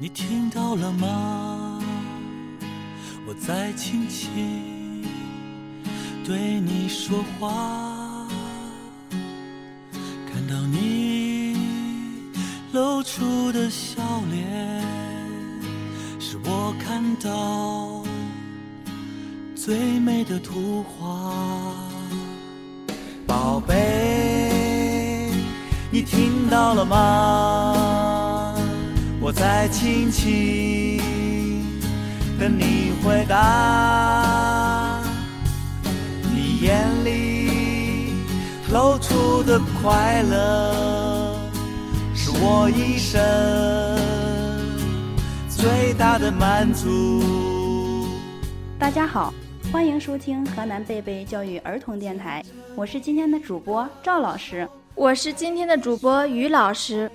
你听到了吗？我在轻轻对你说话，看到你露出的笑脸，是我看到最美的图画。宝贝，你听到了吗？在轻轻等你回答。你眼里露出的快乐，是我一生最大的满足。大家好，欢迎收听河南贝贝教育儿童电台，我是今天的主播赵老师。我是今天的主播于老师。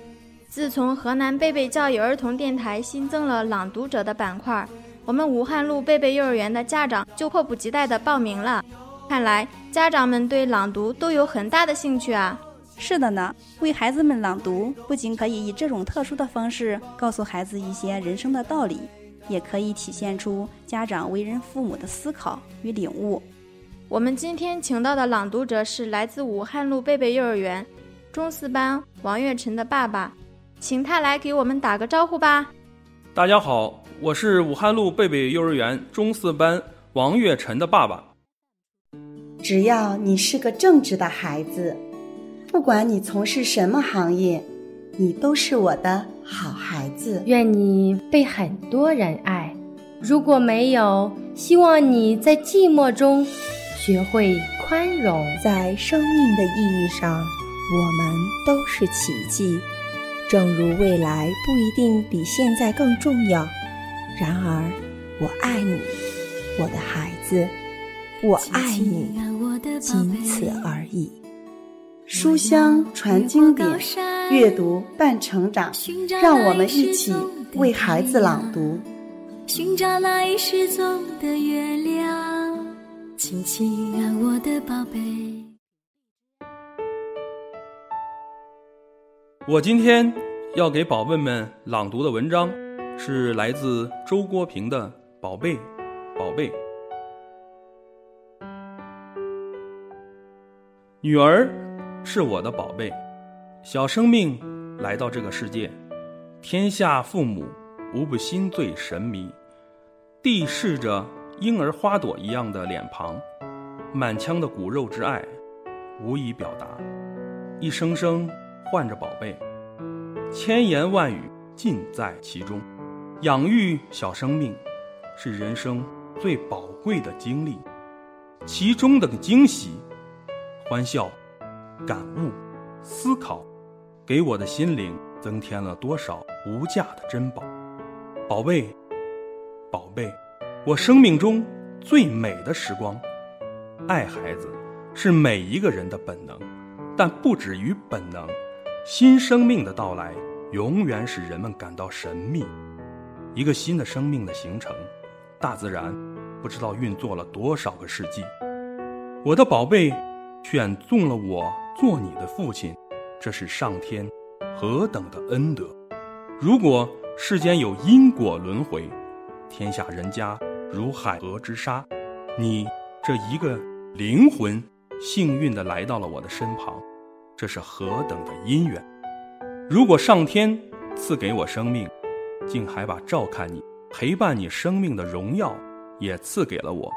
自从河南贝贝教育儿童电台新增了朗读者的板块，我们武汉路贝贝幼儿园的家长就迫不及待地报名了。看来家长们对朗读都有很大的兴趣啊！是的呢，为孩子们朗读不仅可以以这种特殊的方式告诉孩子一些人生的道理，也可以体现出家长为人父母的思考与领悟。我们今天请到的朗读者是来自武汉路贝贝幼儿园中四班王月晨的爸爸。请他来给我们打个招呼吧。大家好，我是武汉路贝贝幼儿园中四班王月晨的爸爸。只要你是个正直的孩子，不管你从事什么行业，你都是我的好孩子。愿你被很多人爱。如果没有，希望你在寂寞中学会宽容。在生命的意义上，我们都是奇迹。正如未来不一定比现在更重要，然而，我爱你，我的孩子，我爱你，仅此而已。书香传经典，阅读伴成长，让我们一起为孩子朗读。寻找那已失踪的月亮，亲亲啊，我的宝贝。我今天要给宝贝们朗读的文章，是来自周国平的《宝贝，宝贝》。女儿是我的宝贝，小生命来到这个世界，天下父母无不心醉神迷，地视着婴儿花朵一样的脸庞，满腔的骨肉之爱，无以表达，一声声。唤着宝贝，千言万语尽在其中。养育小生命，是人生最宝贵的经历，其中的惊喜、欢笑、感悟、思考，给我的心灵增添了多少无价的珍宝。宝贝，宝贝，我生命中最美的时光。爱孩子是每一个人的本能，但不止于本能。新生命的到来，永远使人们感到神秘。一个新的生命的形成，大自然不知道运作了多少个世纪。我的宝贝，选中了我做你的父亲，这是上天何等的恩德！如果世间有因果轮回，天下人家如海河之沙，你这一个灵魂，幸运的来到了我的身旁。这是何等的姻缘！如果上天赐给我生命，竟还把照看你、陪伴你生命的荣耀也赐给了我，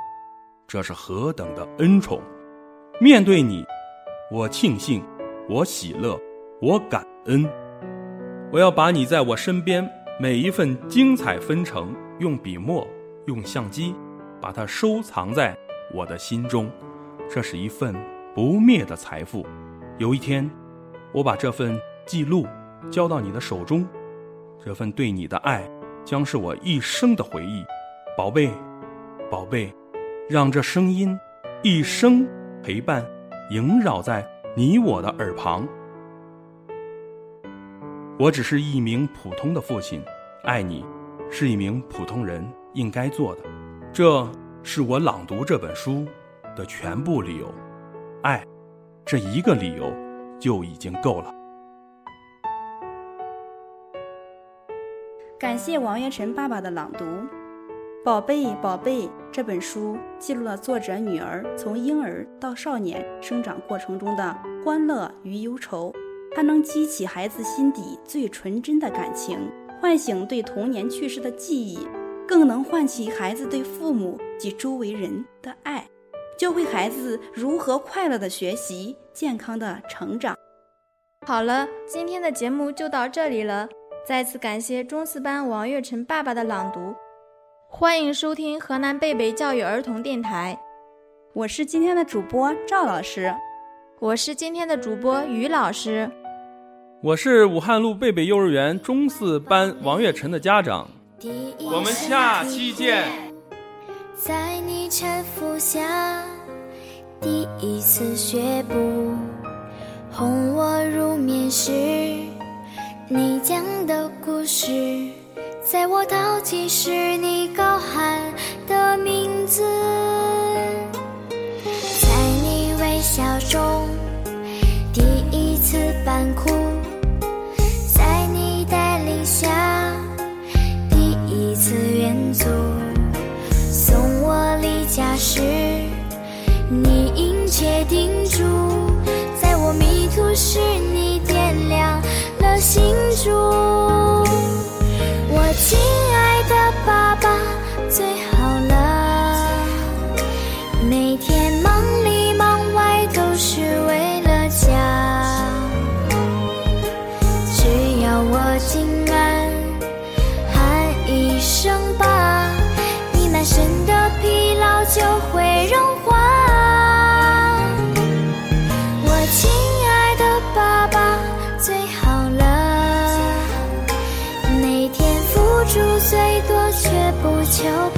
这是何等的恩宠！面对你，我庆幸，我喜乐，我感恩。我要把你在我身边每一份精彩纷呈，用笔墨、用相机，把它收藏在我的心中。这是一份不灭的财富。有一天，我把这份记录交到你的手中，这份对你的爱将是我一生的回忆，宝贝，宝贝，让这声音一生陪伴，萦绕在你我的耳旁。我只是一名普通的父亲，爱你，是一名普通人应该做的，这是我朗读这本书的全部理由，爱。这一个理由就已经够了。感谢王月晨爸爸的朗读，《宝贝宝贝》这本书记录了作者女儿从婴儿到少年生长过程中的欢乐与忧愁，它能激起孩子心底最纯真的感情，唤醒对童年趣事的记忆，更能唤起孩子对父母及周围人的爱，教会孩子如何快乐的学习、健康的成长。好了，今天的节目就到这里了。再次感谢中四班王月晨爸爸的朗读，欢迎收听河南贝贝教育儿童电台。我是今天的主播赵老师，我是今天的主播于老师，我是武汉路贝贝幼儿园中四班王月晨的家长。我们下期见。在你搀扶下，第一次学步。哄我入眠时，你讲的故事，在我淘气时，你高喊的名字，在你微笑中，第一次扮哭，忙里忙外都是为了家，只要我今晚喊一声爸，你满身的疲劳就会融化。我亲爱的爸爸最好了，每天付出最多却不求。